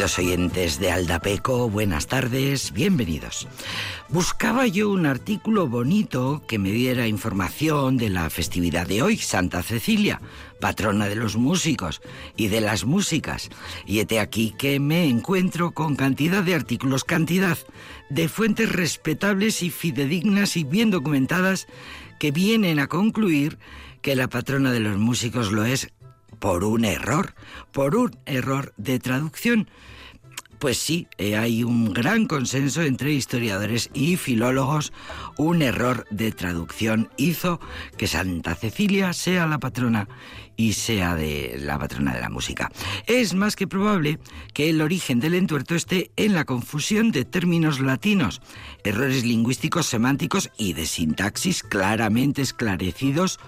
Queridos oyentes de Aldapeco, buenas tardes, bienvenidos. Buscaba yo un artículo bonito que me diera información de la festividad de hoy, Santa Cecilia, patrona de los músicos y de las músicas. Y hete aquí que me encuentro con cantidad de artículos, cantidad de fuentes respetables y fidedignas y bien documentadas que vienen a concluir que la patrona de los músicos lo es por un error, por un error de traducción. Pues sí, eh, hay un gran consenso entre historiadores y filólogos. Un error de traducción hizo que Santa Cecilia sea la patrona y sea de la patrona de la música. Es más que probable que el origen del entuerto esté en la confusión de términos latinos, errores lingüísticos, semánticos y de sintaxis claramente esclarecidos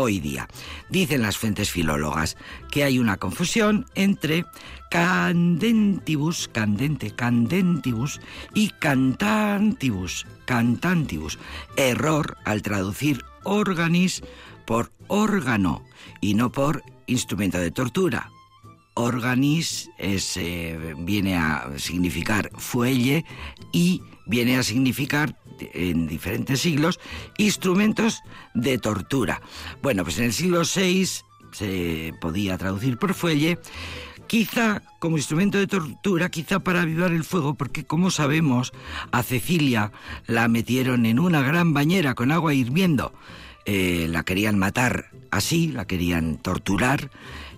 hoy día. Dicen las fuentes filólogas que hay una confusión entre candentibus, candente, candentibus y cantantibus, cantantibus. Error al traducir organis por órgano y no por instrumento de tortura. Organis eh, viene a significar fuelle y viene a significar en diferentes siglos instrumentos de tortura. Bueno, pues en el siglo VI se podía traducir por fuelle, quizá como instrumento de tortura, quizá para avivar el fuego, porque como sabemos, a Cecilia la metieron en una gran bañera con agua hirviendo. Eh, la querían matar así, la querían torturar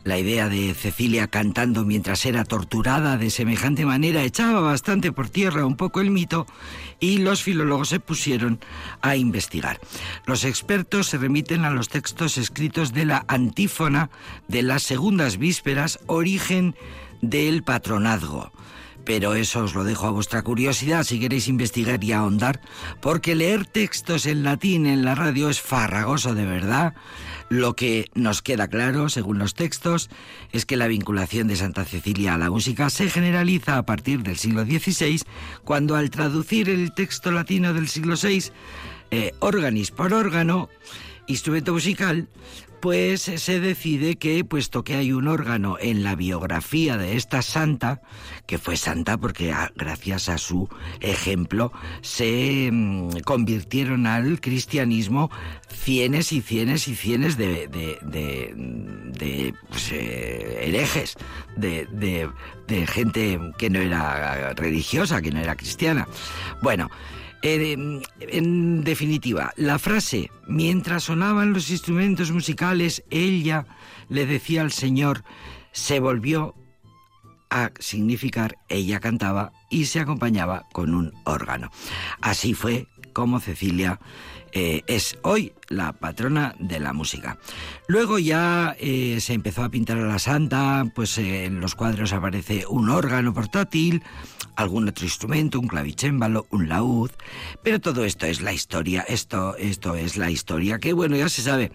la idea de Cecilia cantando mientras era torturada de semejante manera echaba bastante por tierra un poco el mito y los filólogos se pusieron a investigar. Los expertos se remiten a los textos escritos de la antífona de las segundas vísperas, origen del patronazgo pero eso os lo dejo a vuestra curiosidad si queréis investigar y ahondar, porque leer textos en latín en la radio es farragoso de verdad. Lo que nos queda claro, según los textos, es que la vinculación de Santa Cecilia a la música se generaliza a partir del siglo XVI, cuando al traducir el texto latino del siglo VI, eh, organis por órgano, instrumento musical, pues se decide que, puesto que hay un órgano en la biografía de esta santa, que fue santa porque gracias a su ejemplo se mm, convirtieron al cristianismo cienes y cienes y cienes de, de, pues, eh, herejes, de, de gente que no era religiosa, que no era cristiana. Bueno, en definitiva, la frase, mientras sonaban los instrumentos musicales, ella le decía al Señor, se volvió a significar ella cantaba y se acompañaba con un órgano. Así fue como Cecilia eh, es hoy la patrona de la música. Luego ya eh, se empezó a pintar a la santa, pues eh, en los cuadros aparece un órgano portátil, algún otro instrumento, un clavicémbalo, un laúd, pero todo esto es la historia, esto, esto es la historia, que bueno, ya se sabe.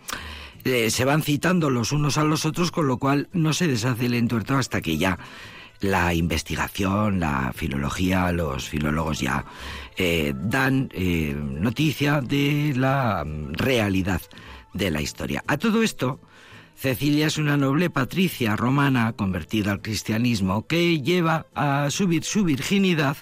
se van citando los unos a los otros, con lo cual no se deshace el entuerto hasta que ya la investigación, la filología, los filólogos ya eh, dan eh, noticia de la realidad de la historia. A todo esto, Cecilia es una noble patricia romana convertida al cristianismo que lleva a subir su virginidad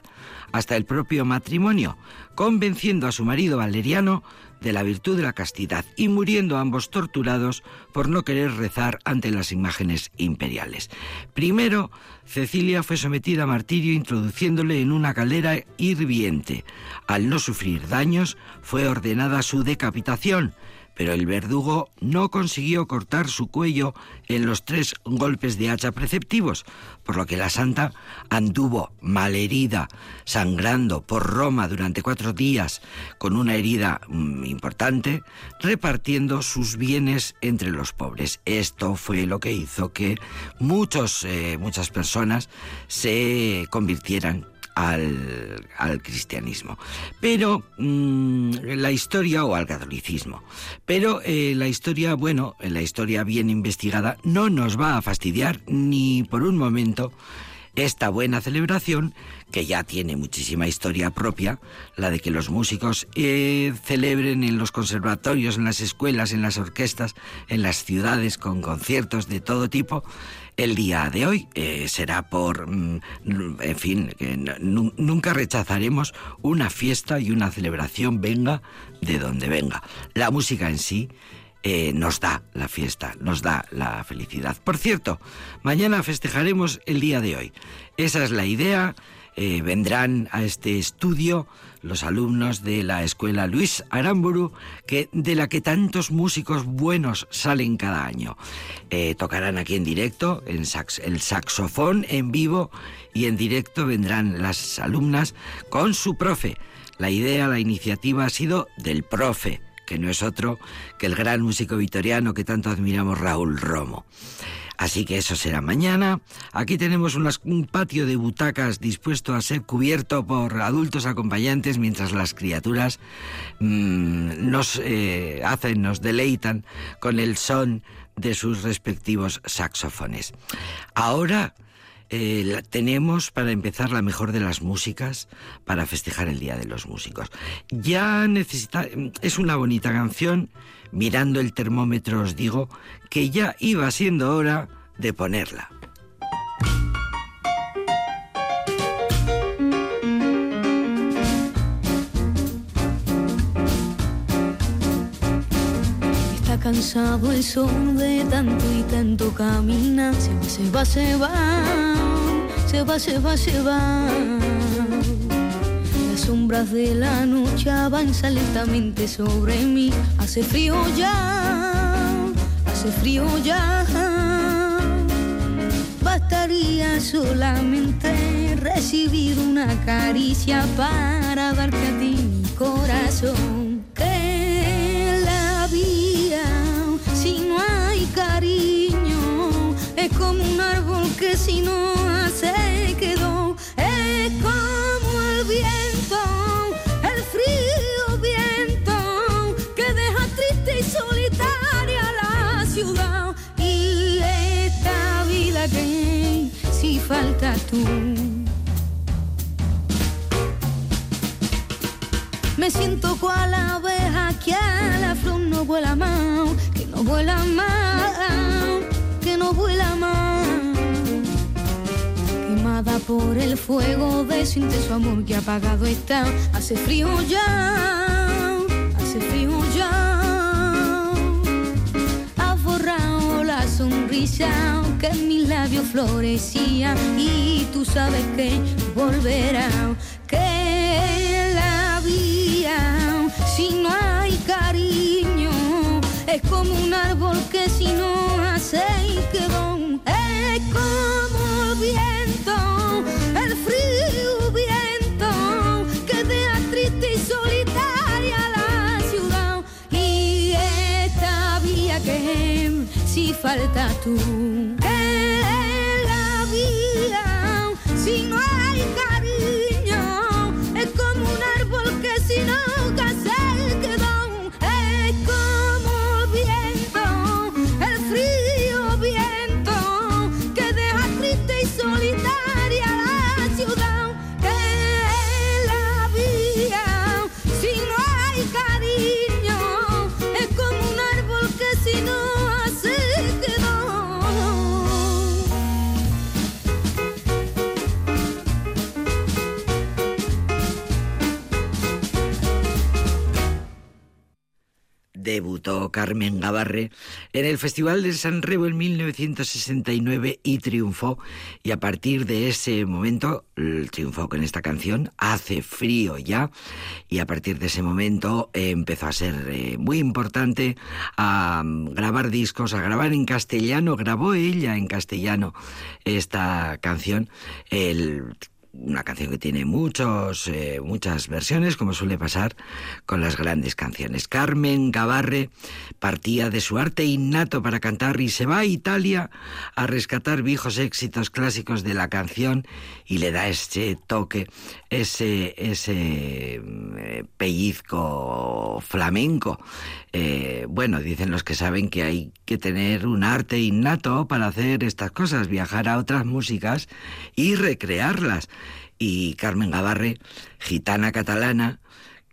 hasta el propio matrimonio, convenciendo a su marido Valeriano de la virtud de la castidad y muriendo ambos torturados por no querer rezar ante las imágenes imperiales. Primero, Cecilia fue sometida a martirio introduciéndole en una caldera hirviente. Al no sufrir daños, fue ordenada su decapitación, pero el verdugo no consiguió cortar su cuello en los tres golpes de hacha preceptivos, por lo que la santa anduvo malherida, sangrando por Roma durante cuatro días, con una herida mm, importante, repartiendo sus bienes entre los pobres. Esto fue lo que hizo que muchos, eh, muchas personas se convirtieran al, cristianismo. Pero mm, la historia, o al catolicismo, pero eh, la historia, bueno, la historia bien investigada no nos va a fastidiar ni por un momento esta buena celebración, que ya tiene muchísima historia propia, la de que los músicos eh, celebren en los conservatorios, en las escuelas, en las orquestas, en las ciudades, con conciertos de todo tipo, el día de hoy. Eh, será por, mm, en fin, nunca rechazaremos una fiesta y una celebración, venga de donde venga. La música en sí eh, nos da la fiesta, nos da la felicidad. Por cierto, mañana festejaremos el día de hoy. Esa es la idea. Eh, vendrán a este estudio los alumnos de la escuela Luis Aramburu, que, de la que tantos músicos buenos salen cada año. Eh, tocarán aquí en directo en el saxofón en vivo y en directo vendrán las alumnas con su profe. La idea, la iniciativa ha sido del profe, que no es otro que el gran músico vitoriano que tanto admiramos, Raúl Romo. Así que eso será mañana. Aquí tenemos un patio de butacas dispuesto a ser cubierto por adultos acompañantes mientras las criaturas mm, nos eh, hacen, nos deleitan con el son de sus respectivos saxofones. Ahora eh, tenemos para empezar la mejor de las músicas para festejar el Día de los Músicos. Ya necesita, es una bonita canción, mirando el termómetro os digo que ya iba siendo hora de ponerla. Está cansado el sol de tanto y tanto camina, se va, se va, se va, se va, se va, Las sombras de la noche avanzan lentamente sobre mí. Hace frío ya, hace frío ya. Bastaría solamente recibir una caricia para darte a ti mi corazón. Que la vida, si no hay cariño, es como un árbol que si no hace quedó. Es falta tú. Me siento cual abeja que a la flor no vuela más, que no vuela más, que no vuela más. Quemada por el fuego de su intenso amor que apagado está. Hace frío ya, hace frío ya. Ha borrado la sonrisa que en mis labios florecía y tú sabes que volverá. Que la vida, si no hay cariño, es como un árbol que si no hace quedó. Es como el viento, el frío viento que deja triste y solitaria la ciudad. Y esta vía que si falta tú. Debutó Carmen Gavarre en el Festival de San Remo en 1969 y triunfó. Y a partir de ese momento triunfó con esta canción, Hace frío ya. Y a partir de ese momento eh, empezó a ser eh, muy importante a mm, grabar discos, a grabar en castellano. Grabó ella en castellano esta canción. El una canción que tiene muchos, eh, muchas versiones, como suele pasar con las grandes canciones. Carmen Gavarre partía de su arte innato para cantar y se va a Italia a rescatar viejos éxitos clásicos de la canción y le da ese toque, ese, ese eh, pellizco flamenco. Eh, bueno, dicen los que saben que hay que tener un arte innato para hacer estas cosas, viajar a otras músicas y recrearlas. Y Carmen Gavarre, gitana catalana,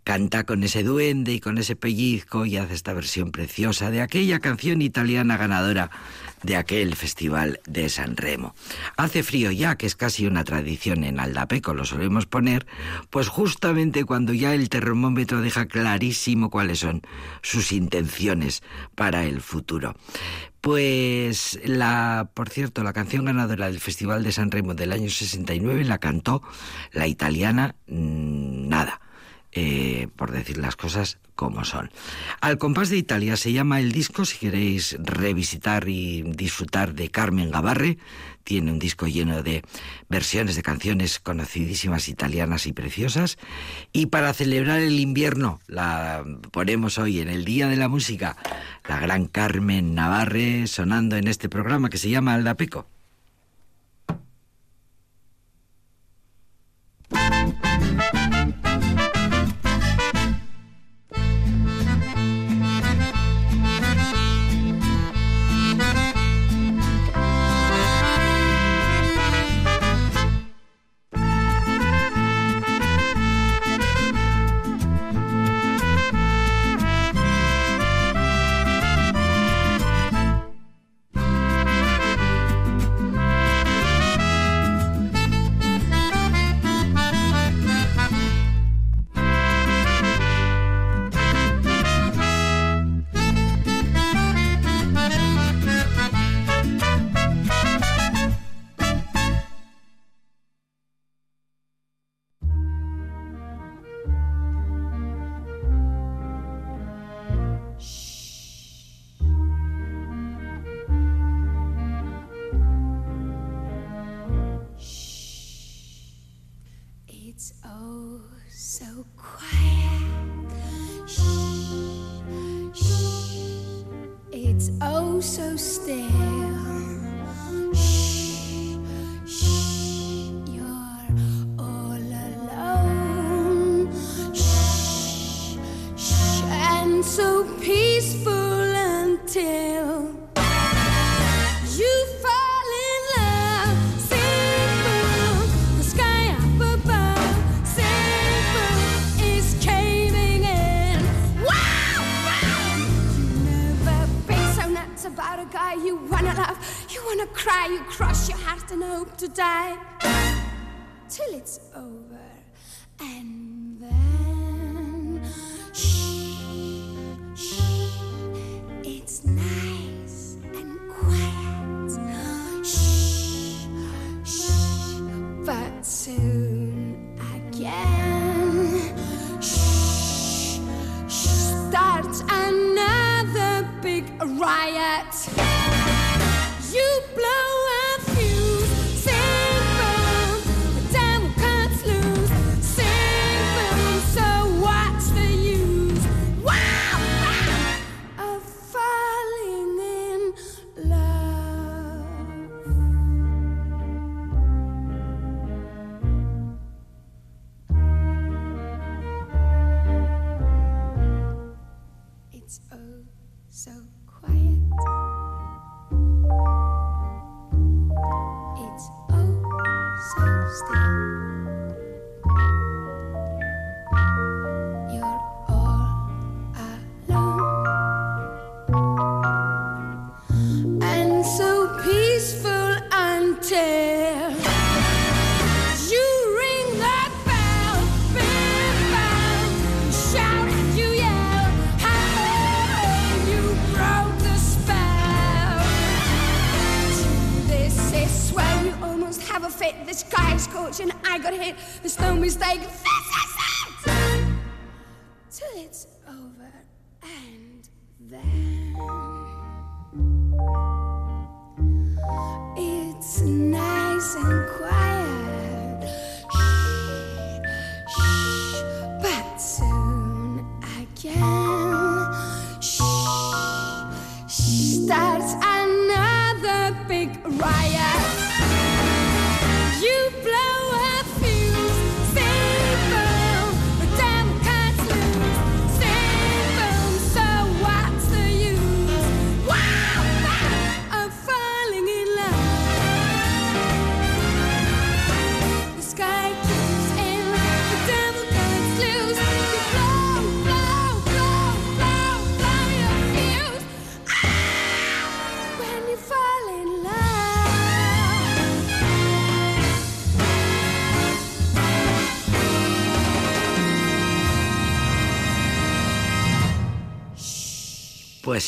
canta con ese duende y con ese pellizco y hace esta versión preciosa de aquella canción italiana ganadora de aquel festival de San Remo. Hace frío ya, que es casi una tradición en Aldapeco, lo solemos poner, pues justamente cuando ya el termómetro deja clarísimo cuáles son sus intenciones para el futuro. Pues la, por cierto, la canción ganadora del Festival de San Remo del año 69 la cantó la italiana mm, Nada eh, por decir las cosas como son. Al compás de Italia se llama el disco, si queréis revisitar y disfrutar de Carmen Gavarre, tiene un disco lleno de versiones de canciones conocidísimas italianas y preciosas. Y para celebrar el invierno, ponemos hoy en el Día de la Música, la gran Carmen Navarre sonando en este programa que se llama Aldapeco. till it's over. And then.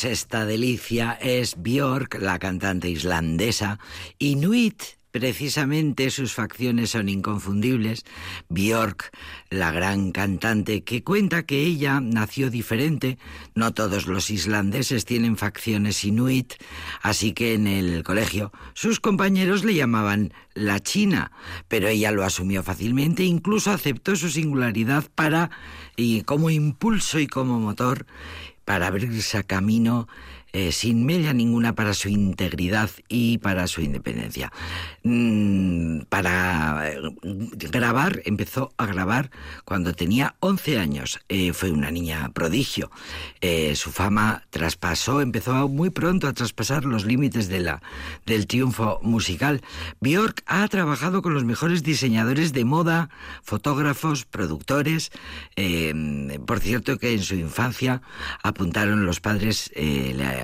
Esta delicia es Björk, la cantante islandesa, Inuit Precisamente sus facciones son inconfundibles. Björk, la gran cantante, que cuenta que ella nació diferente. No todos los islandeses tienen facciones inuit, así que en el colegio sus compañeros le llamaban la China, pero ella lo asumió fácilmente e incluso aceptó su singularidad para, y como impulso y como motor, para abrirse camino eh, sin media ninguna para su integridad y para su independencia. Mm, para eh, grabar, empezó a grabar cuando tenía 11 años. Eh, fue una niña prodigio. su fama traspasó, empezó muy pronto a traspasar los límites de la, del triunfo musical. Björk ha trabajado con los mejores diseñadores de moda, fotógrafos, productores. por cierto que en su infancia apuntaron los padres,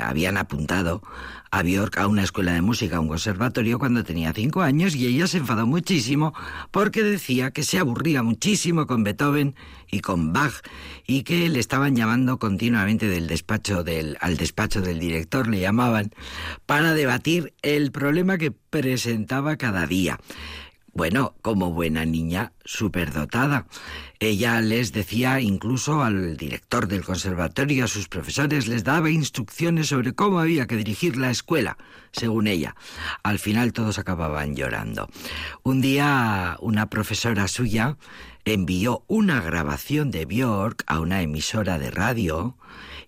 habían apuntado a Björk a una escuela de música, a un conservatorio, cuando tenía cinco años y ella se enfadó muchísimo porque decía que se aburría muchísimo con Beethoven y con Bach y que le estaban llamando continuamente del despacho del, al despacho del director, le llamaban, para debatir el problema que presentaba cada día. Bueno, como buena niña superdotada. Ella les decía incluso al director del conservatorio, a sus profesores, les daba instrucciones sobre cómo había que dirigir la escuela, según ella. Al final todos acababan llorando. Un día una profesora suya envió una grabación de Björk a una emisora de radio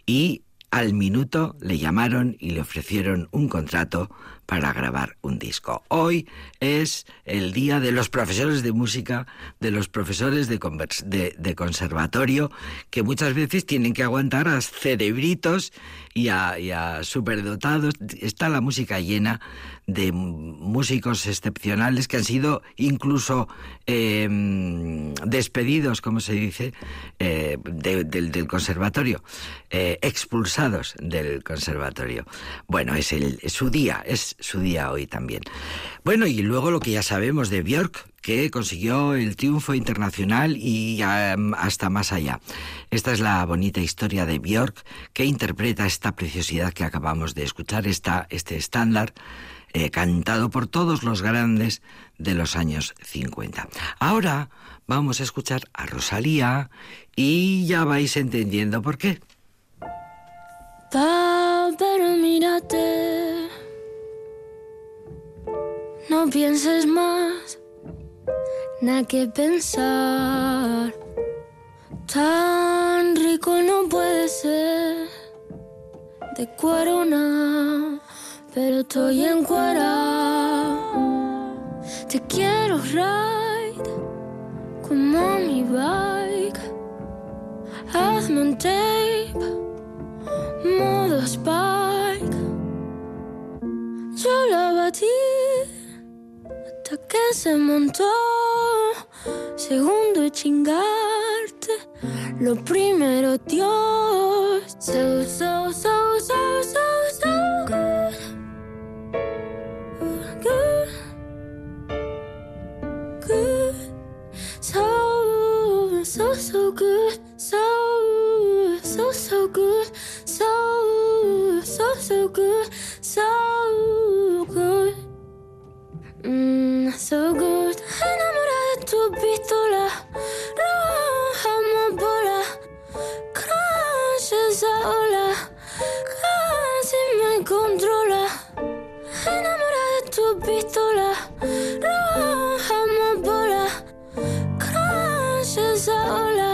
y al minuto le llamaron y le ofrecieron un contrato para grabar un disco. Hoy es el día de los profesores de música, de los profesores de, de, conservatorio, que muchas veces tienen que aguantar a cerebritos y a, y a superdotados. Está la música llena de músicos excepcionales que han sido incluso em, despedidos, como se dice, eh, del conservatorio, eh, expulsados del conservatorio. Bueno, es, el, es su día, es su día hoy también. Bueno, y luego lo que ya sabemos de Björk, que consiguió el triunfo internacional y hasta más allá. Esta es la bonita historia de Björk que interpreta esta preciosidad que acabamos de escuchar, esta, este estándar eh, cantado por todos los grandes de los años 50. Ahora vamos a escuchar a Rosalía y ya vais entendiendo por qué. pero mírate, no pienses más, nada que pensar. Tan rico no puede ser de corona pero estoy en cuara. Te quiero ride como mi bike. Hazme un tape, modo spike. Yo la batí hasta que se montó. Segundo chingarte, lo primero Dios. So, so, so, so, so, so good. so so good, so so so good, so so so good, so good, mm, so good. Enamorada de tu pistola, roja amapola, crash esa ola, casi me controla. Enamorada de tu pistola, roja amapola, crash esa ola,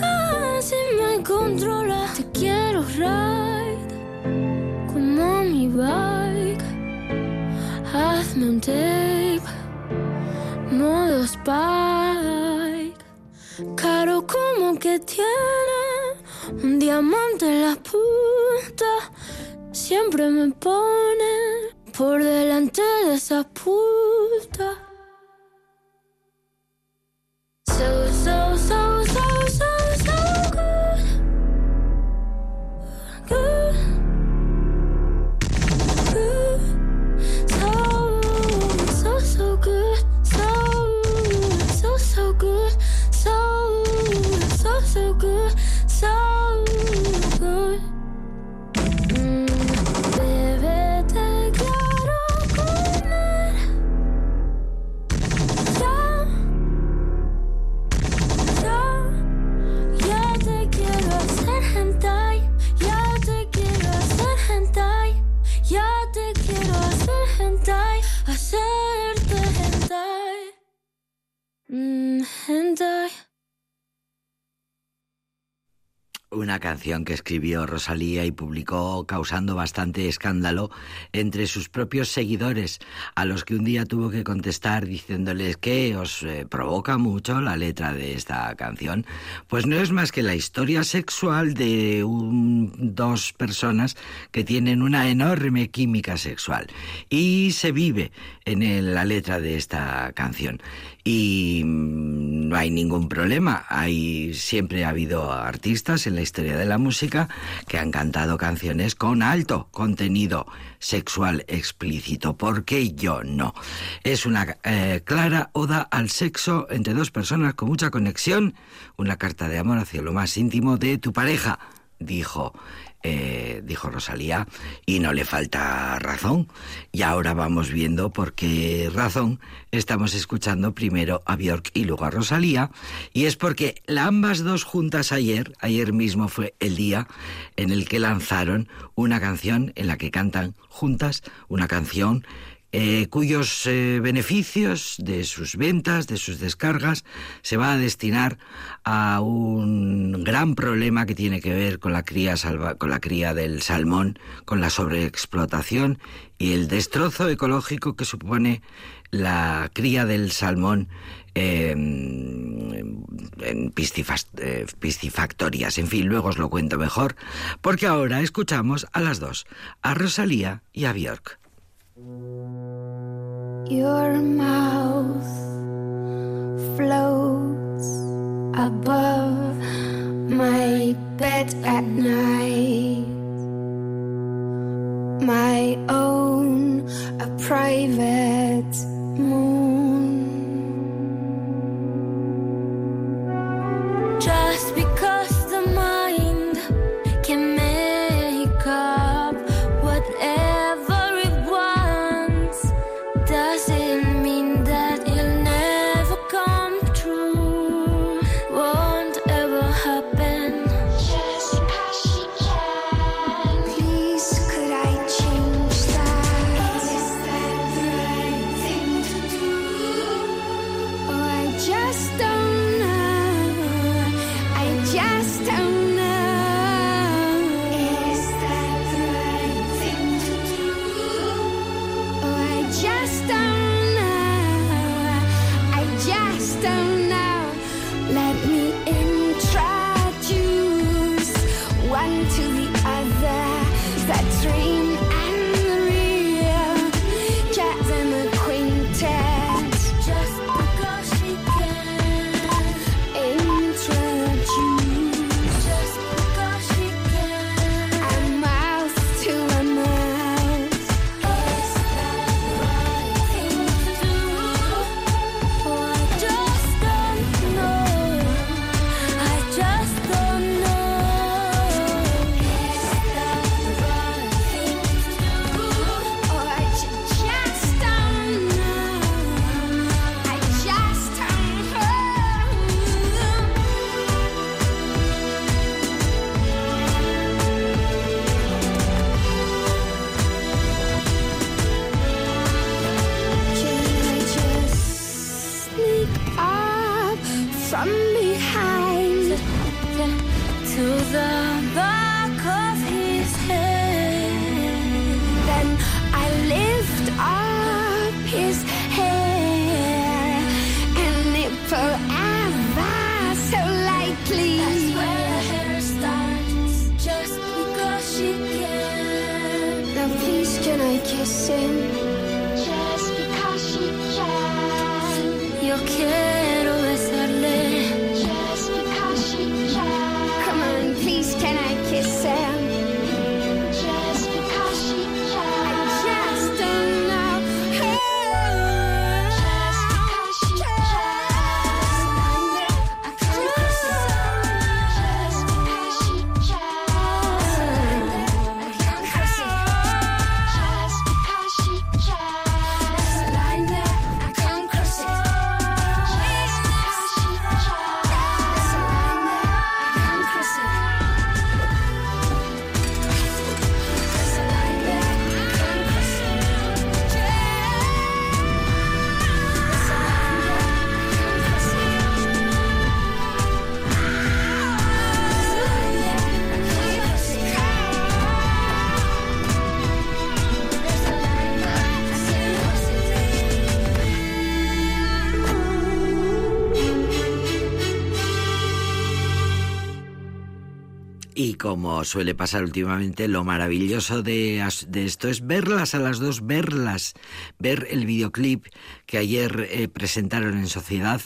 casi me controla. Te quiero ride como mi bike, hazme un tape, modo spike, caro como que tiene un diamante en la punta, siempre me pone por delante de esa puta. Una canción que escribió Rosalía y publicó causando bastante escándalo entre sus propios seguidores, a los que un día tuvo que contestar diciéndoles que os eh, provoca mucho la letra de esta canción. Pues no es más que la historia sexual de dos personas que tienen una enorme química sexual. Y se vive en la letra de esta canción y mm, no hay ningún problema. Hay siempre ha habido artistas en la historia de la música que han cantado canciones con alto contenido sexual explícito. ¿Por qué yo no? Es una eh, clara oda al sexo entre dos personas con mucha conexión, una carta de amor hacia lo más íntimo de tu pareja, dijo eh, dijo Rosalía, y no le falta razón. Y ahora vamos viendo por qué razón estamos escuchando primero a Björk y luego a Rosalía, y es porque ambas dos juntas ayer, ayer mismo fue el día en el que lanzaron una canción en la que cantan juntas, una canción eh, cuyos eh, beneficios de sus ventas, de sus descargas, se va a destinar a un gran problema que tiene que ver con la cría, con la cría del salmón, con la sobreexplotación y el destrozo ecológico que supone la cría del salmón en eh, piscifactorias. En fin, luego os lo cuento mejor, porque ahora escuchamos a las dos, a Rosalía y a Björk. Your mouth floats above my bed at night. My own, a private chasing suele pasar últimamente, lo maravilloso de, esto es verlas a las dos, verlas, ver el videoclip que ayer eh, presentaron en Sociedad.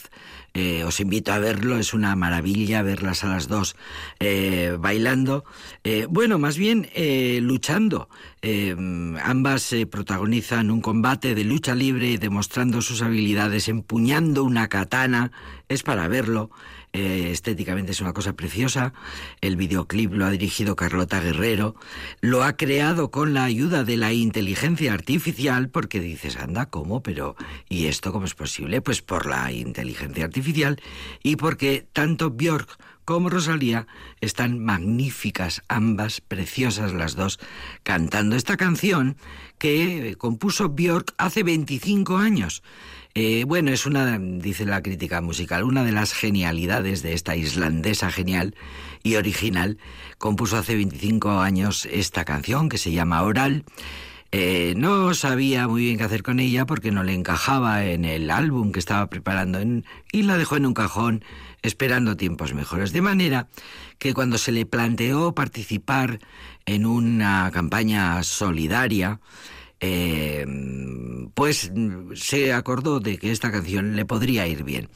Eh, os invito a verlo, es una maravilla verlas a las dos eh, bailando. bueno, más bien luchando. Ambas protagonizan un combate de lucha libre demostrando sus habilidades, empuñando una katana. Es para verlo. Eh, estéticamente es una cosa preciosa. El videoclip lo ha dirigido Carlota Guerrero. Lo ha creado con la ayuda de la inteligencia artificial, porque dices, anda, ¿cómo? Pero, ¿y esto cómo es posible? Pues por la inteligencia artificial y porque tanto Björk como Rosalía están magníficas, ambas, preciosas las dos, cantando esta canción que compuso Björk hace 25 años. Eh, bueno, es una, dice la crítica musical, una de las genialidades de esta islandesa genial y original. Compuso hace 25 años esta canción que se llama Oral. Eh, no sabía muy bien qué hacer con ella porque no le encajaba en el álbum que estaba preparando y la dejó en un cajón esperando tiempos mejores. De manera que cuando se le planteó participar en una campaña solidaria, eh, pues se acordó de que esta canción le podría ir bien.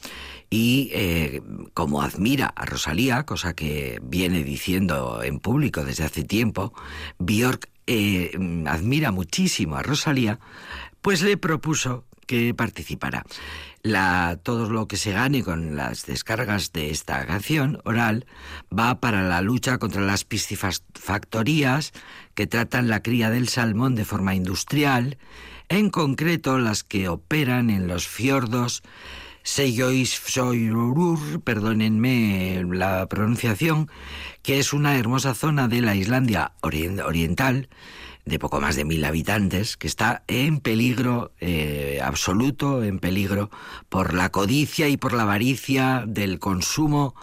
Y eh, como admira a Rosalía, cosa que viene diciendo en público desde hace tiempo, Björk eh, admira muchísimo a Rosalía, pues le propuso que participara. La, todo lo que se gane con las descargas de esta canción oral va para la lucha contra las piscifactorías que tratan la cría del salmón de forma industrial, en concreto las que operan en los fiordos Seyjoisfjörður, perdónenme la pronunciación, que es una hermosa zona de la Islandia oriental, de poco más de mil habitantes, que está en peligro eh, absoluto, en peligro por la codicia y por la avaricia del consumo.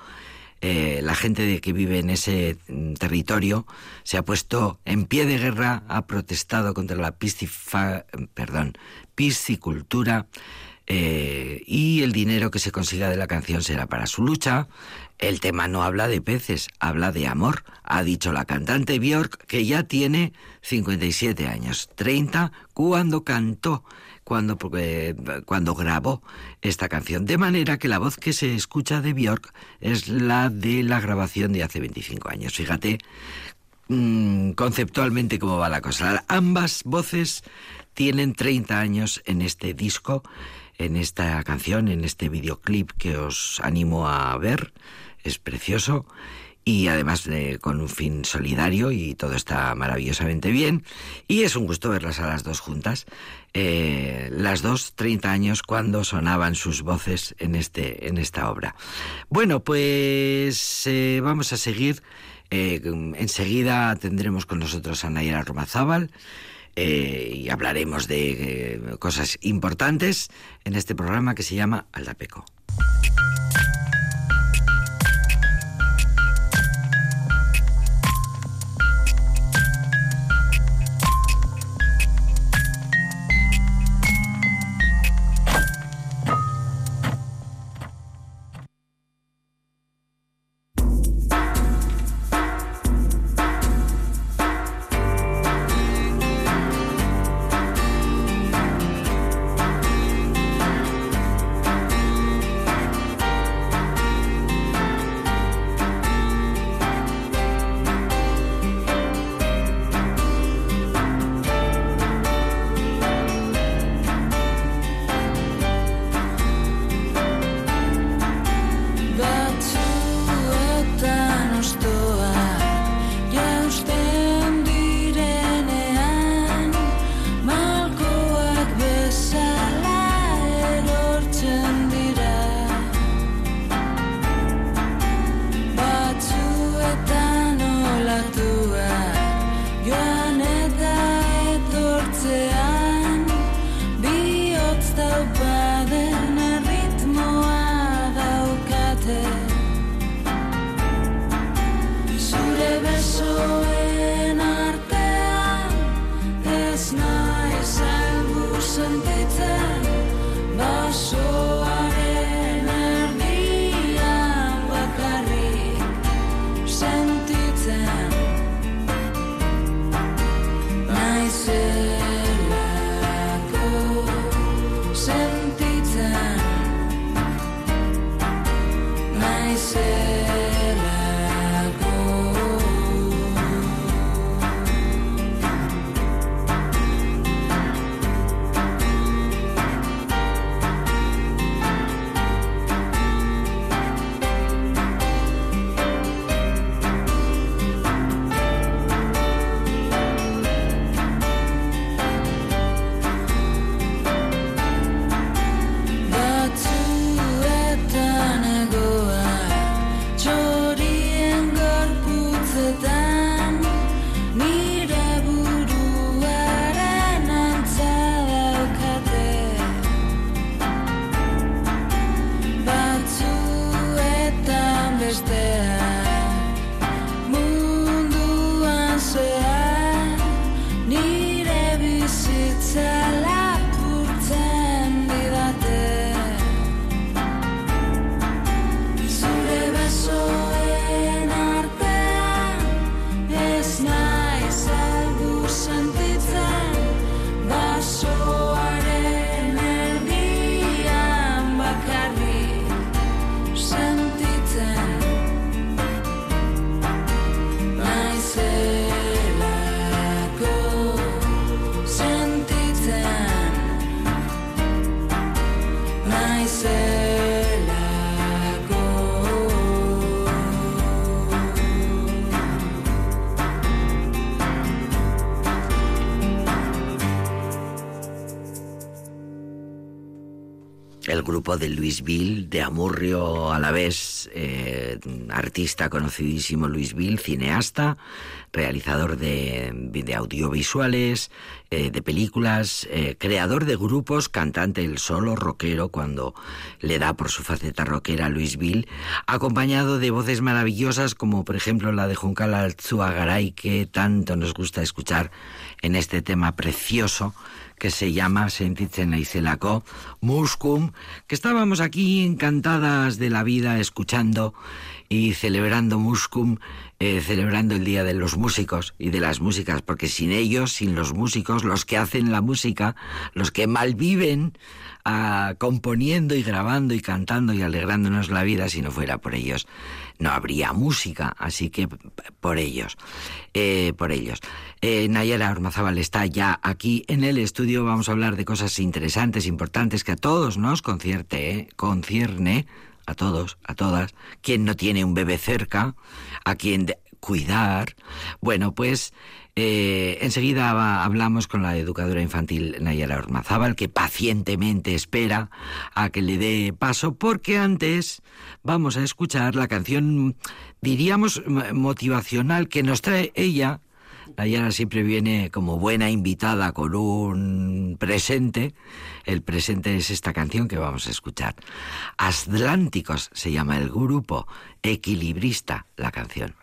Eh, la gente que vive en ese mm, territorio se ha puesto en pie de guerra, ha protestado contra la perdón, piscicultura eh, y el dinero que se consiga de la canción será para su lucha. El tema no habla de peces, habla de amor, ha dicho la cantante Björk, que ya tiene 57 años, 30 cuando cantó, cuando, cuando grabó esta canción. De manera que la voz que se escucha de Björk es la de la grabación de hace 25 años. Fíjate mm, conceptualmente cómo va la cosa. Ambas voces tienen 30 años en este disco en esta canción, en este videoclip que os animo a ver. Es precioso y además con un fin solidario y todo está maravillosamente bien. Y es un gusto verlas a las dos juntas. Eh, las dos, 30 años, cuando sonaban sus voces en, este, en esta obra. Bueno, pues eh, vamos a seguir. Eh, enseguida tendremos con nosotros a Nayara Romazábal. Eh, y hablaremos de eh, cosas importantes en este programa que se llama Aldapeco. De Luis Bill, de Amurrio a la vez, eh, artista conocidísimo Luis Bill, cineasta, realizador de, de audiovisuales, eh, de películas, eh, creador de grupos, cantante el solo, rockero, cuando le da por su faceta rockera Luis Bill, acompañado de voces maravillosas como por ejemplo la de Juncal Alzuagaray, que tanto nos gusta escuchar en este tema precioso que se llama Sentitzen Iselako Muscum, que estábamos aquí encantadas de la vida escuchando y celebrando Muscum, eh, celebrando el Día de los Músicos y de las Músicas, porque sin ellos, sin los músicos, los que hacen la música, los que malviven, ah, componiendo y grabando y cantando y alegrándonos la vida, si no fuera por ellos, no habría música, así que por ellos, eh, por ellos. Eh, Nayara Ormazábal está ya aquí en el estudio, vamos a hablar de cosas interesantes, importantes, que a todos nos concierte, eh, concierne, a todos, a todas, quien no tiene un bebé cerca, a quien cuidar. Bueno, pues eh, enseguida hablamos con la educadora infantil Nayara Ormazábal, que pacientemente espera a que le dé paso, porque antes vamos a escuchar la canción, diríamos, motivacional que nos trae ella Nayara siempre viene como buena invitada con un presente. El presente es esta canción que vamos a escuchar. Atlánticos se llama el grupo, equilibrista la canción.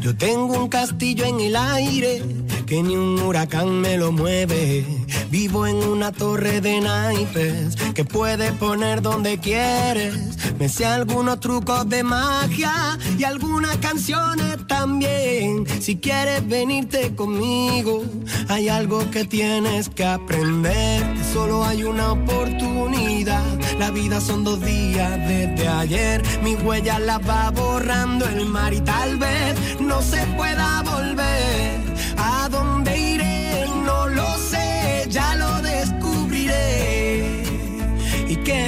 Yo tengo un castillo en el aire que ni un huracán me lo mueve. Vivo en una torre de naipes que puedes poner donde quieres. Me sé algunos trucos de magia y algunas canciones también. Si quieres venirte conmigo, hay algo que tienes que aprender. Solo hay una oportunidad. La vida son dos días desde ayer. Mi huella la va borrando el mar y tal vez no se pueda volver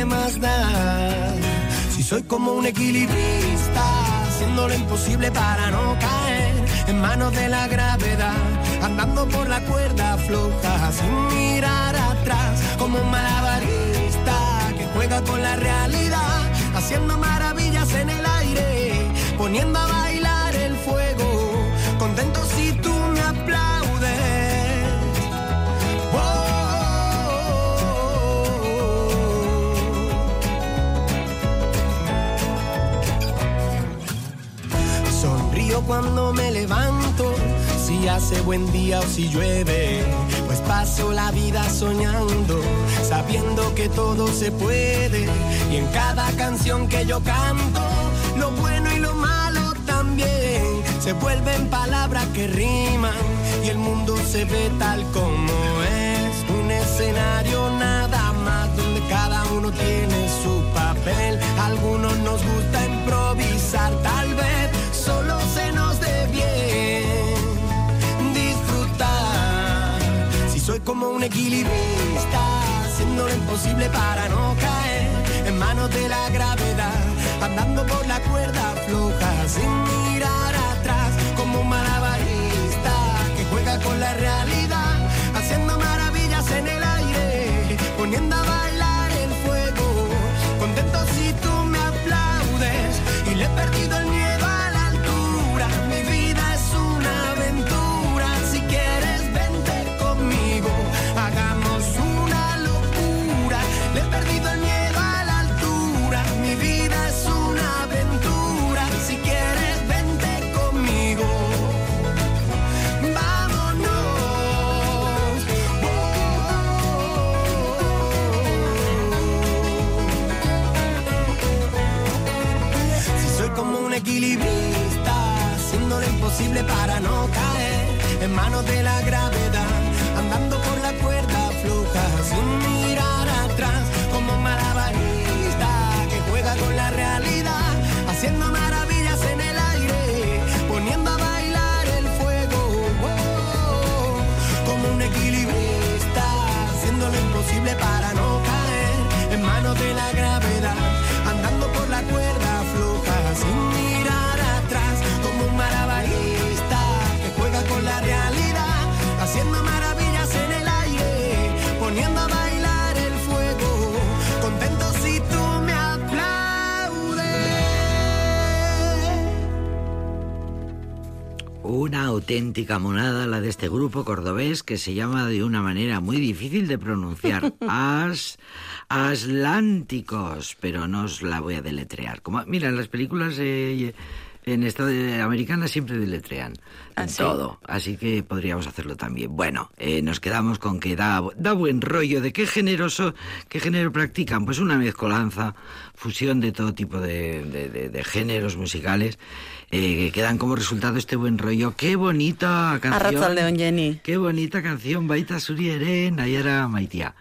más da? Si soy como un equilibrista, haciendo lo imposible para no caer en manos de la gravedad, andando por la cuerda floja, sin mirar atrás, como un malabarista que juega con la realidad, haciendo maravillas en el aire, poniendo a bailar el fuego, contento si tú cuando me levanto, si hace buen día o si llueve, pues paso la vida soñando, sabiendo que todo se puede. Y en cada canción que yo canto, lo bueno y lo malo también, se vuelven palabras que riman y el mundo se ve tal como es. Un escenario nada más donde cada uno tiene su papel. algunos nos gusta improvisar, tal vez solo se nos dé bien disfrutar. Si soy como un equilibrista, haciendo lo imposible para no caer en manos de la gravedad, andando por la cuerda floja sin mirar atrás, como un malabarista que juega con la realidad, haciendo maravillas en el aire, poniendo a bailar el fuego, contento si tú me aplaudes y le he perdido el miedo para no caer en manos de la gravedad, auténtica monada la de este grupo cordobés que se llama de una manera muy difícil de pronunciar. As, Atlánticos, pero no os la voy a deletrear. Como, mira, en las películas eh, en Estados americanas siempre deletrean Ah, en sí. todo, así que podríamos hacerlo también. Bueno, eh, nos quedamos con que da, da buen rollo. ¿De qué generoso, qué género practican? Pues una mezcolanza, fusión de todo tipo de, de- de- de géneros musicales eh, que dan como resultado este buen rollo. ¡Qué bonita canción! Arratsaldeon, Jenny. ¡Qué bonita canción! Baita Surieren, Nayara Maitia.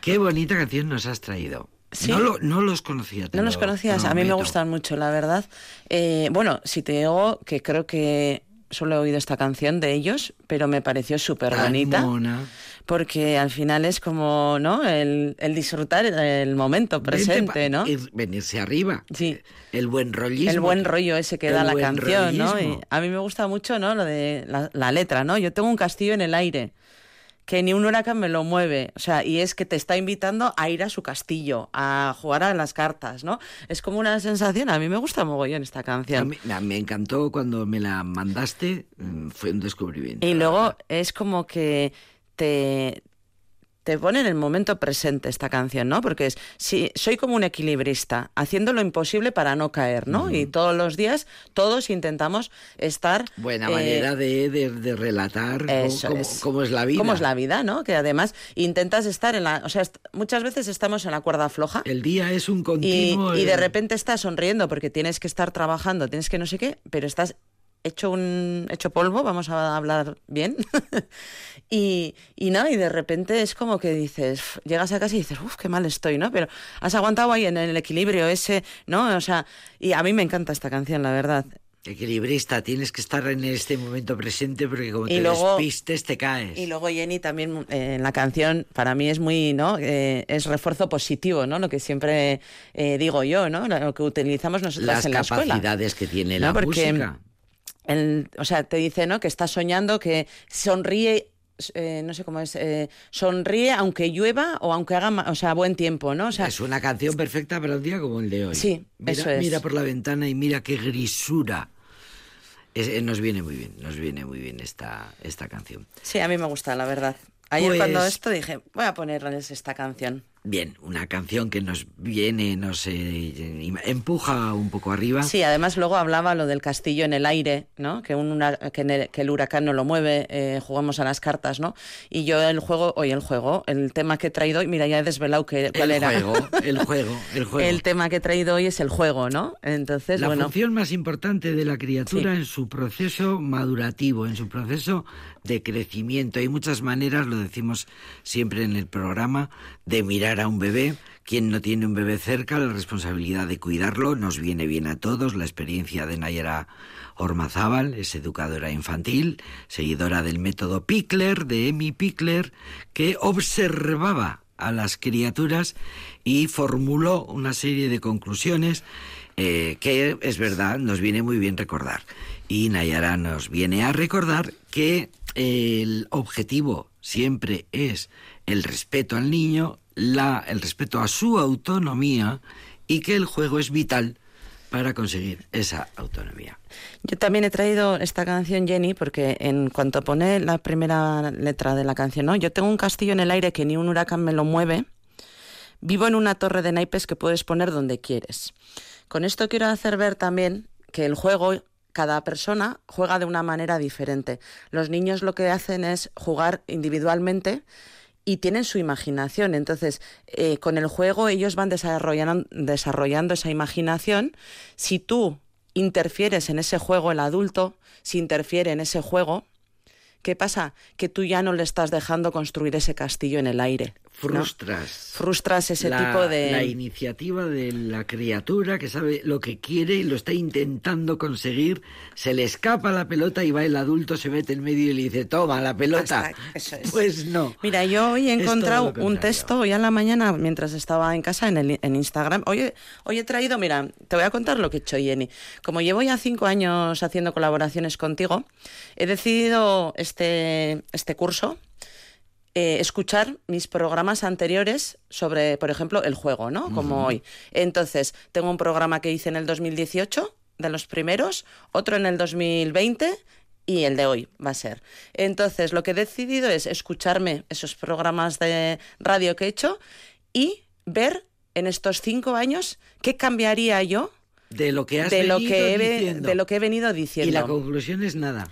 ¡Qué bonita canción nos has traído! Sí. No, lo- no los conocía. No los lo conocías, a mí me gustan mucho, la verdad. Eh, bueno, si te digo que creo que solo he oído esta canción de ellos, pero me pareció súper bonita. mona. Porque al final es como, ¿no? El, el disfrutar el momento presente, ¿no? ir- venirse arriba. Sí. El buen rollismo. El buen rollo ese que El da la canción, ¿no? Y a mí me gusta mucho, ¿no? Lo de la, la letra, ¿no? Yo tengo un castillo en el aire que ni un huracán me lo mueve, o sea, y es que te está invitando a ir a su castillo, a jugar a las cartas, ¿no? Es como una sensación, a mí me gusta mogollón esta canción. mí- me, encantó cuando me la mandaste, mm, fue un descubrimiento. Y luego es como que te, te pone en el momento presente esta canción, ¿no? Porque es, si, soy como un equilibrista, haciendo lo imposible para no caer, ¿no? Y todos los días todos intentamos estar... Buena eh, manera de, de- de relatar cómo- es. cómo es la vida. Cómo es la vida, ¿no? Que además intentas estar en la... O sea, muchas veces estamos en la cuerda floja El día es un y, continuo. y de eh, repente estás sonriendo porque tienes que estar trabajando, tienes que no sé qué, pero estás hecho un hecho polvo, vamos a hablar bien. y, y no, y de repente es como que dices, llegas a casa y dices, uff, qué mal estoy, ¿no? Pero has aguantado ahí en el equilibrio ese, ¿no? O sea, y a mí me encanta esta canción, la verdad. Equilibrista, tienes que estar en este momento presente porque como Y te luego- despistes te caes. Y luego Jenny también eh, en la canción para mí es muy, ¿no? Eh, es refuerzo positivo, ¿no? Lo que siempre eh, digo yo, ¿no? Lo que utilizamos nosotras Las en la escuela. capacidades que tiene ¿no? la Porque, música. El- o sea, te dice, ¿no? Que estás soñando, que sonríe, eh, no sé cómo es, eh, sonríe aunque llueva o aunque haga, o sea, buen tiempo, ¿no? O sea, es una canción perfecta para un día como el de hoy. Sí, mira, eso es. Mira por la ventana y mira qué grisura. Es- eh, nos viene muy bien, nos viene muy bien esta, esta canción. sí, a mí me gusta, la verdad. Ayer Pues- cuando esto dije, voy a ponerles esta canción. Bien, una canción que nos viene, nos eh, empuja un poco arriba. Sí, además luego hablaba lo del castillo en el aire, ¿no? Que, un, que, el, que el huracán no lo mueve, eh, jugamos a las cartas, ¿no? Y yo el juego, hoy el juego, el tema que he traído hoy, mira, ya he desvelado que, cuál el era. juego, el juego, el juego. El tema que he traído hoy es el juego, ¿no? Entonces, la bueno, función más importante de la criatura Sí. en su proceso madurativo, en su proceso de crecimiento. Hay muchas maneras, lo decimos siempre en el programa, de mirar a un bebé. Quien no tiene un bebé cerca, la responsabilidad de cuidarlo nos viene bien a todos. La experiencia de Nayara Ormazábal es educadora infantil, seguidora del método Pickler, de Emi Pickler, que observaba a las criaturas y formuló una serie de conclusiones eh, que es verdad, nos viene muy bien recordar. Y Nayara nos viene a recordar que el objetivo siempre es el respeto al niño, la, el respeto a su autonomía y que el juego es vital para conseguir esa autonomía. yo también he traído esta canción, Jenny, porque en cuanto pone la primera letra de la canción, ¿no? Yo tengo un castillo en el aire que ni un huracán me lo mueve. Vivo en una torre de naipes que puedes poner donde quieres. Con esto quiero hacer ver también que el juego, cada persona juega de una manera diferente. Los niños lo que hacen es jugar individualmente y tienen su imaginación. Entonces, eh, con el juego ellos van desarrollando, desarrollando esa imaginación. Si tú interfieres en ese juego, el adulto, si interfiere en ese juego, ¿qué pasa? Que tú ya no le estás dejando construir ese castillo en el aire. ¿No? Frustras. Frustras ese la, tipo de... la iniciativa de la criatura que sabe lo que quiere y lo está intentando conseguir, se le escapa la pelota y va el adulto, se mete en medio y le dice, toma la pelota. Hasta- eso es. Pues no. Mira, yo hoy he encontrado un texto hoy a la mañana mientras estaba en casa en, el, en Instagram. Hoy, he- hoy he traído, mira, te voy a contar lo que he hecho, Jenny. Como llevo ya cinco años haciendo colaboraciones contigo, he decidido este, este curso, eh, escuchar mis programas anteriores sobre, por ejemplo, el juego, ¿no? Como hoy. Entonces, tengo un programa que hice en el 2018, de los primeros, otro en el 2020 y el de hoy va a ser. Entonces, lo que he decidido es escucharme esos programas de radio que he hecho y ver en estos cinco años qué cambiaría yo de lo que has de lo que he, ve- diciendo. de lo que he venido diciendo. Y la conclusión es nada.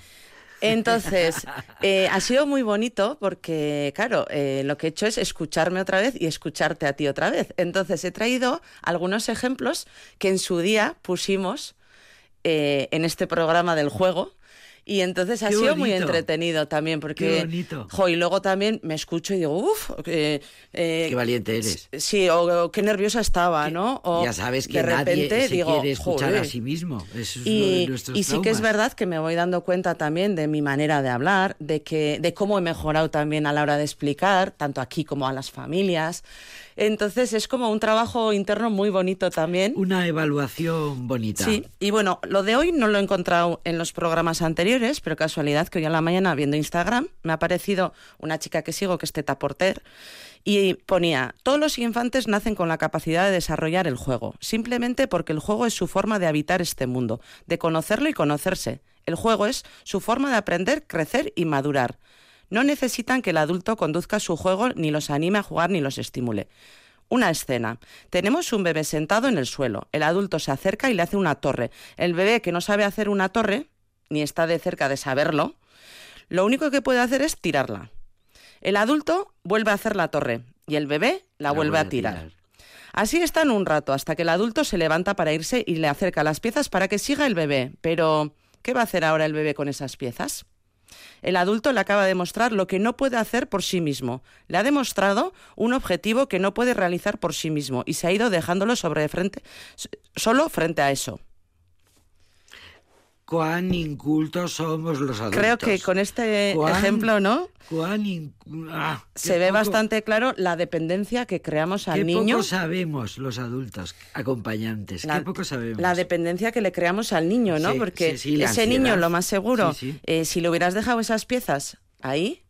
Entonces, eh, ha sido muy bonito porque, claro, eh, lo que he hecho es escucharme otra vez y escucharte a ti otra vez. Entonces, he traído algunos ejemplos que en su día pusimos eh, en este programa del juego. Y entonces ha Qué sido muy entretenido también porque... Qué bonito. Jo, y luego también me escucho y digo, uff, eh, Qué valiente eres. Sí, o, o qué nerviosa estaba, ¿no? O ya sabes que de repente nadie se digo, quiere escuchar "Joder". a sí mismo. Eso es uno de Y, nuestros y sí que es traumas. verdad que me voy dando cuenta también de mi manera de hablar, de que, de cómo he mejorado también a la hora de explicar, tanto aquí como a las familias. Entonces es como un trabajo interno muy bonito también. Una evaluación bonita. Sí, y bueno, lo de hoy no lo he encontrado en los programas anteriores, pero casualidad que hoy a la mañana viendo Instagram me ha aparecido una chica que sigo que es Teta Porter y ponía, todos los infantes nacen con la capacidad de desarrollar el juego, simplemente porque el juego es su forma de habitar este mundo, de conocerlo y conocerse. El juego es su forma de aprender, crecer y madurar. No necesitan que el adulto conduzca su juego, ni los anime a jugar, ni los estimule. Una escena. Tenemos un bebé sentado en el suelo. El adulto se acerca y le hace una torre. El bebé que no sabe hacer una torre, ni está de cerca de saberlo, lo único que puede hacer es tirarla. El adulto vuelve a hacer la torre y el bebé la, vuelve, a tirar. Así están un rato hasta que el adulto se levanta para irse y le acerca las piezas para que siga el bebé. Pero, ¿qué va a hacer ahora el bebé con esas piezas? El adulto le acaba de mostrar lo que no puede hacer por sí mismo. Le ha demostrado un objetivo que no puede realizar por sí mismo y se ha ido dejándolo sobre frente, solo frente a eso. Cuán incultos somos los adultos. Creo que con este ejemplo, ¿no? Cuán in- ah, qué Se ve bastante claro la dependencia que creamos Qué al niño. poco sabemos los adultos acompañantes. La, qué poco sabemos. la dependencia que le creamos al niño, ¿no? Sí, Porque sí, sí, la ese niño, lo más seguro, eh, si le hubieras dejado esas piezas ahí,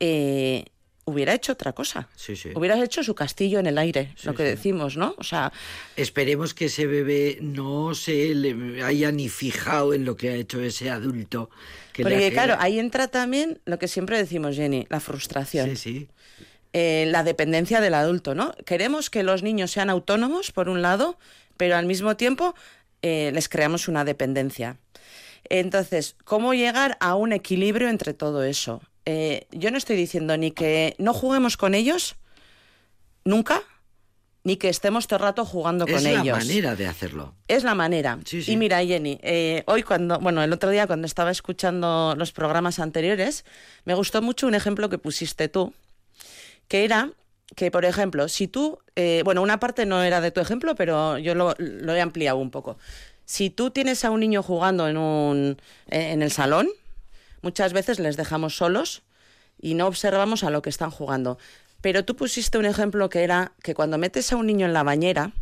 eh, hubiera hecho otra cosa. Sí, sí. Hubieras hecho su castillo en el aire, lo que sí. decimos, ¿no? O sea, Esperemos que ese bebé no se le haya ni fijado en lo que ha hecho ese adulto. Que porque claro, ahí entra también lo que siempre decimos, Jenny, la frustración. Sí, sí. eh, la dependencia del adulto, ¿no? Queremos que los niños sean autónomos, por un lado, pero al mismo tiempo eh, les creamos una dependencia. Entonces, ¿cómo llegar a un equilibrio entre todo eso? Eh, yo no estoy diciendo ni que no juguemos con ellos, nunca, ni que estemos todo el rato jugando Es con la ellos. manera de hacerlo. Es la manera. Sí, sí. Y mira, Jenny, eh, hoy cuando, bueno, el otro día cuando estaba escuchando los programas anteriores, me gustó mucho un ejemplo que pusiste tú, que era que, por ejemplo, si tú, eh, bueno, una parte no era de tu ejemplo, pero yo lo, lo he ampliado un poco. Si tú tienes a un niño jugando en, un, en el salón, muchas veces les dejamos solos y no observamos a lo que están jugando. Pero tú pusiste un ejemplo que era que cuando metes a un niño en la bañera,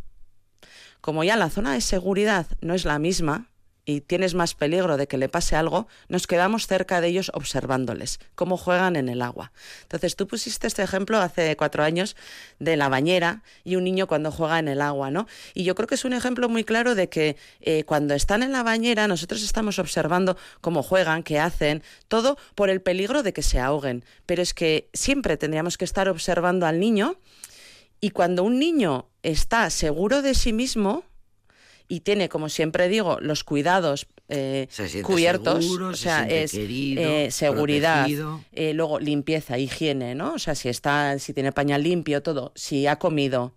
como ya la zona de seguridad no es la misma y tienes más peligro de que le pase algo, nos quedamos cerca de ellos observándoles, cómo juegan en el agua. Entonces tú pusiste este ejemplo hace cuatro años de la bañera y un niño cuando juega en el agua, ¿no? Y yo creo que es un ejemplo muy claro de que eh, cuando están en la bañera nosotros estamos observando cómo juegan, qué hacen, todo por el peligro de que se ahoguen. Pero es que siempre tendríamos que estar observando al niño y cuando un niño está seguro de sí mismo y tiene, como siempre digo, los cuidados eh, Se cubiertos, seguro, o se sea, es querido, eh, seguridad, eh, luego limpieza, higiene, ¿no? O sea, si está, si tiene pañal limpio, todo, si ha comido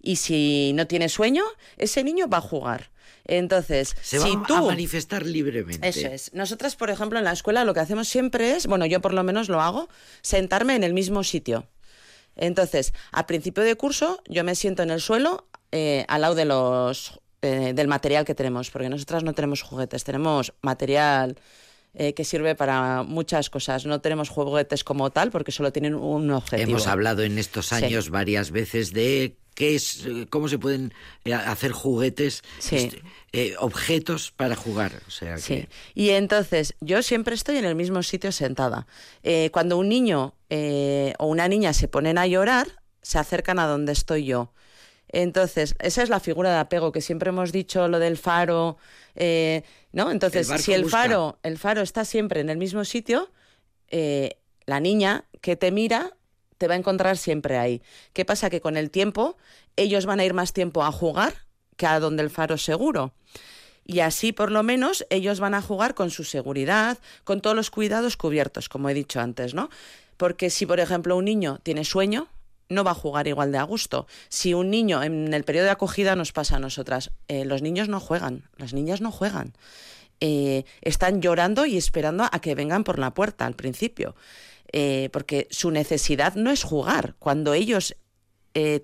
y si no tiene sueño, ese niño va a jugar. Entonces, Se si va tú a manifestar libremente. eso es. Nosotras, por ejemplo, en la escuela lo que hacemos siempre es, bueno, yo por lo menos lo hago, sentarme en el mismo sitio. Entonces, al principio de curso, yo me siento en el suelo eh, al lado de los eh, del material que tenemos, porque nosotras no tenemos juguetes, tenemos material eh, que sirve para muchas cosas. No tenemos juguetes como tal, porque solo tienen un objetivo. Hemos hablado en estos Sí. años varias veces de qué es, cómo se pueden eh, hacer juguetes, Sí. este, eh, objetos para jugar. O sea Sí. que Y entonces, yo siempre estoy en el mismo sitio sentada. Eh, cuando un niño eh, o una niña se ponen a llorar, se acercan a donde estoy yo. Entonces, esa es la figura de apego que siempre hemos dicho, lo del faro, eh, ¿no? Entonces, El si el busca. faro, el faro está siempre en el mismo sitio, eh, la niña que te mira te va a encontrar siempre ahí. ¿Qué pasa? Que con el tiempo ellos van a ir más tiempo a jugar que a donde el faro es seguro. Y así, por lo menos, ellos van a jugar con su seguridad, con todos los cuidados cubiertos, como he dicho antes, ¿no? Porque si, por ejemplo, un niño tiene sueño, no va a jugar igual de a gusto. Si un niño en el periodo de acogida nos pasa a nosotras, eh, los niños no juegan, las niñas no juegan. Eh, están llorando y esperando a que vengan por la puerta al principio. Eh, porque su necesidad no es jugar. Cuando ellos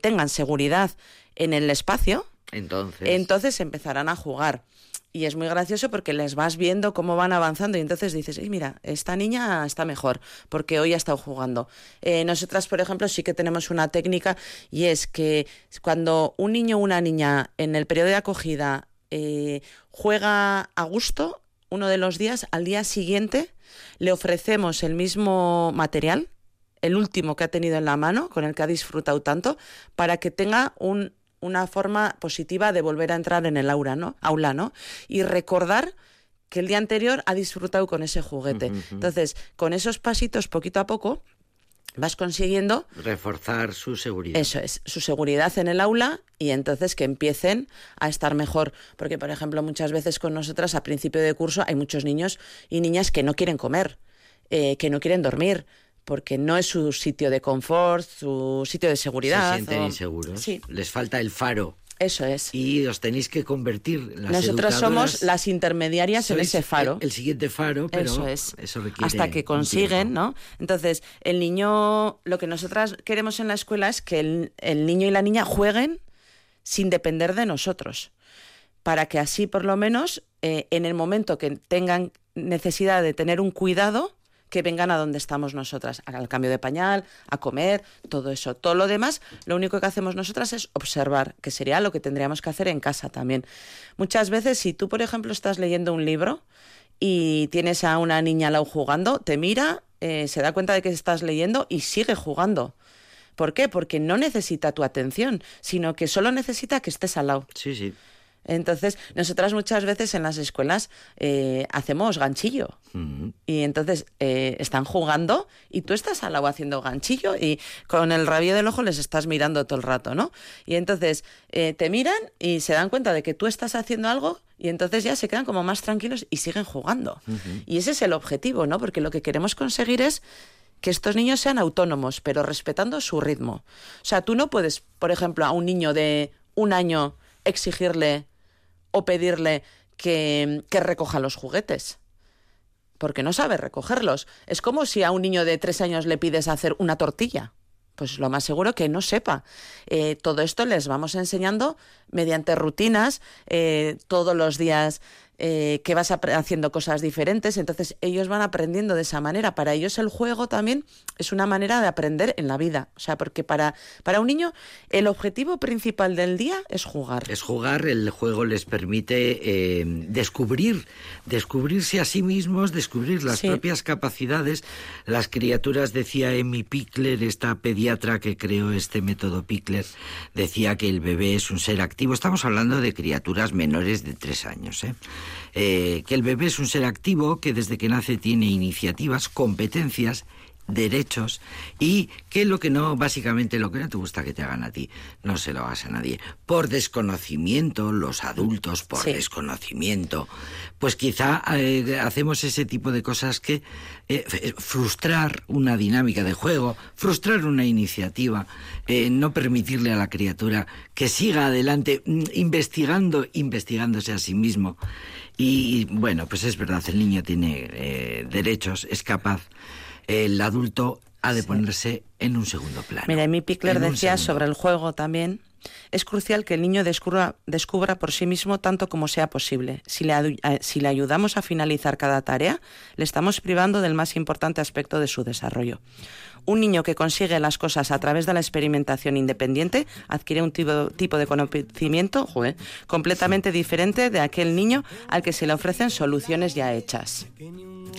tengan seguridad en el espacio, entonces, entonces empezarán a jugar. Y es muy gracioso porque les vas viendo cómo van avanzando y entonces dices, "Ey, mira, esta niña está mejor porque hoy ha estado jugando. Eh, nosotras, por ejemplo, sí que tenemos una técnica y es que cuando un niño o una niña en el periodo de acogida eh, juega a gusto, uno de los días, al día siguiente le ofrecemos el mismo material, el último que ha tenido en la mano, con el que ha disfrutado tanto, para que tenga un, una forma positiva de volver a entrar en el aula, ¿no? aula, ¿no? Y recordar que el día anterior ha disfrutado con ese juguete. Entonces, con esos pasitos, poquito a poco, vas consiguiendo reforzar su seguridad. eso es, su seguridad en el aula y entonces que empiecen a estar mejor. Porque, por ejemplo, muchas veces con nosotras a principio de curso hay muchos niños y niñas que no quieren comer, eh, que no quieren dormir, porque no es su sitio de confort, su sitio de seguridad. Se sienten o- inseguros. Sí, Les falta el faro. eso es. Y os tenéis que convertir las Nosotras somos las intermediarias en ese faro. El, el siguiente faro, pero Eso es. eso requiere Hasta que consiguen. ¿no? Entonces, el niño, lo que nosotras queremos en la escuela es que el, el niño y la niña jueguen sin depender de nosotros. Para que así, por lo menos, eh, en el momento que tengan necesidad de tener un cuidado, que vengan a donde estamos nosotras, al cambio de pañal, a comer, todo eso. Todo lo demás, lo único que hacemos nosotras es observar, que sería lo que tendríamos que hacer en casa también. Muchas veces, si tú, por ejemplo, estás leyendo un libro y tienes a una niña al lado jugando, te mira, eh, se da cuenta de que estás leyendo y sigue jugando. ¿Por qué? Porque no necesita tu atención, sino que solo necesita que estés al lado. Sí, sí. Entonces, nosotras muchas veces en las escuelas eh, hacemos ganchillo. Mm. Y entonces eh, están jugando y tú estás al lado haciendo ganchillo y con el rabillo del ojo les estás mirando todo el rato, ¿no? Y entonces eh, te miran y se dan cuenta de que tú estás haciendo algo y entonces ya se quedan como más tranquilos y siguen jugando. Y ese es el objetivo, ¿no? Porque lo que queremos conseguir es que estos niños sean autónomos, pero respetando su ritmo. O sea, tú no puedes, por ejemplo, a un niño de un año exigirle o pedirle que, que recoja los juguetes porque no sabe recogerlos. Es como si a un niño de tres años le pides hacer una tortilla. Pues lo más seguro que no sepa. Eh, todo esto les vamos enseñando mediante rutinas, eh, todos los días eh, que vas haciendo cosas diferentes, entonces ellos van aprendiendo de esa manera. Para ellos el juego también es una manera de aprender en la vida. O sea, porque para, para un niño el objetivo principal del día es jugar. Es jugar, el juego les permite eh, descubrir, descubrirse a sí mismos, descubrir las Sí. propias capacidades. Las criaturas, decía Emmy Pickler, esta pediatra que creó este método Pickler, decía que el bebé es un ser activo. Estamos hablando de criaturas menores de tres años, ¿eh? Eh, que el bebé es un ser activo que desde que nace tiene iniciativas, competencias derechos y que lo que no, básicamente lo que no te gusta que te hagan a ti, no se lo hagas a nadie. Por desconocimiento, los adultos, por Sí. desconocimiento, pues quizá eh, hacemos ese tipo de cosas que eh, f- frustrar una dinámica de juego, frustrar una iniciativa, eh, no permitirle a la criatura que siga adelante mm, investigando, investigándose a sí mismo. Y bueno, pues es verdad, el niño tiene eh, derechos, es capaz el adulto ha de ponerse en un segundo plano. Mira, Amy Pickler decía sobre el juego también. Es crucial que el niño descubra, descubra por sí mismo tanto como sea posible. Si le, eh, si le ayudamos a finalizar cada tarea, le estamos privando del más importante aspecto de su desarrollo. Un niño que consigue las cosas a través de la experimentación independiente adquiere un tipo, de conocimiento completamente diferente de aquel niño al que se le ofrecen soluciones ya hechas.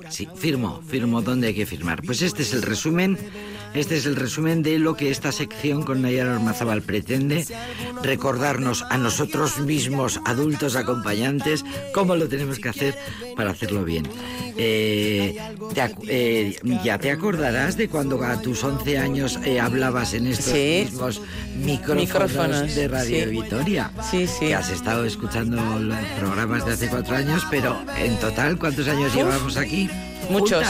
Sí, firmo, firmo donde hay que firmar. Pues este es el resumen, este es el resumen de lo que esta sección con Nayara Ormazabal pretende, recordarnos a nosotros mismos, adultos acompañantes, cómo lo tenemos que hacer para hacerlo bien. Eh, eh, ya te acordarás de cuando a tus 11 años eh, hablabas en estos mismos micrófonos, de Radio Vitoria. Sí, sí. Que has estado escuchando los programas de hace cuatro años, pero en total, ¿cuántos años llevamos aquí? Muchos.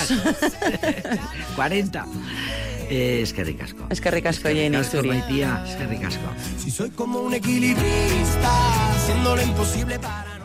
40. es que ricasco. Es que ricasco, Jenny. Es que ricasco. Si soy como un equilibrista, haciendo lo imposible para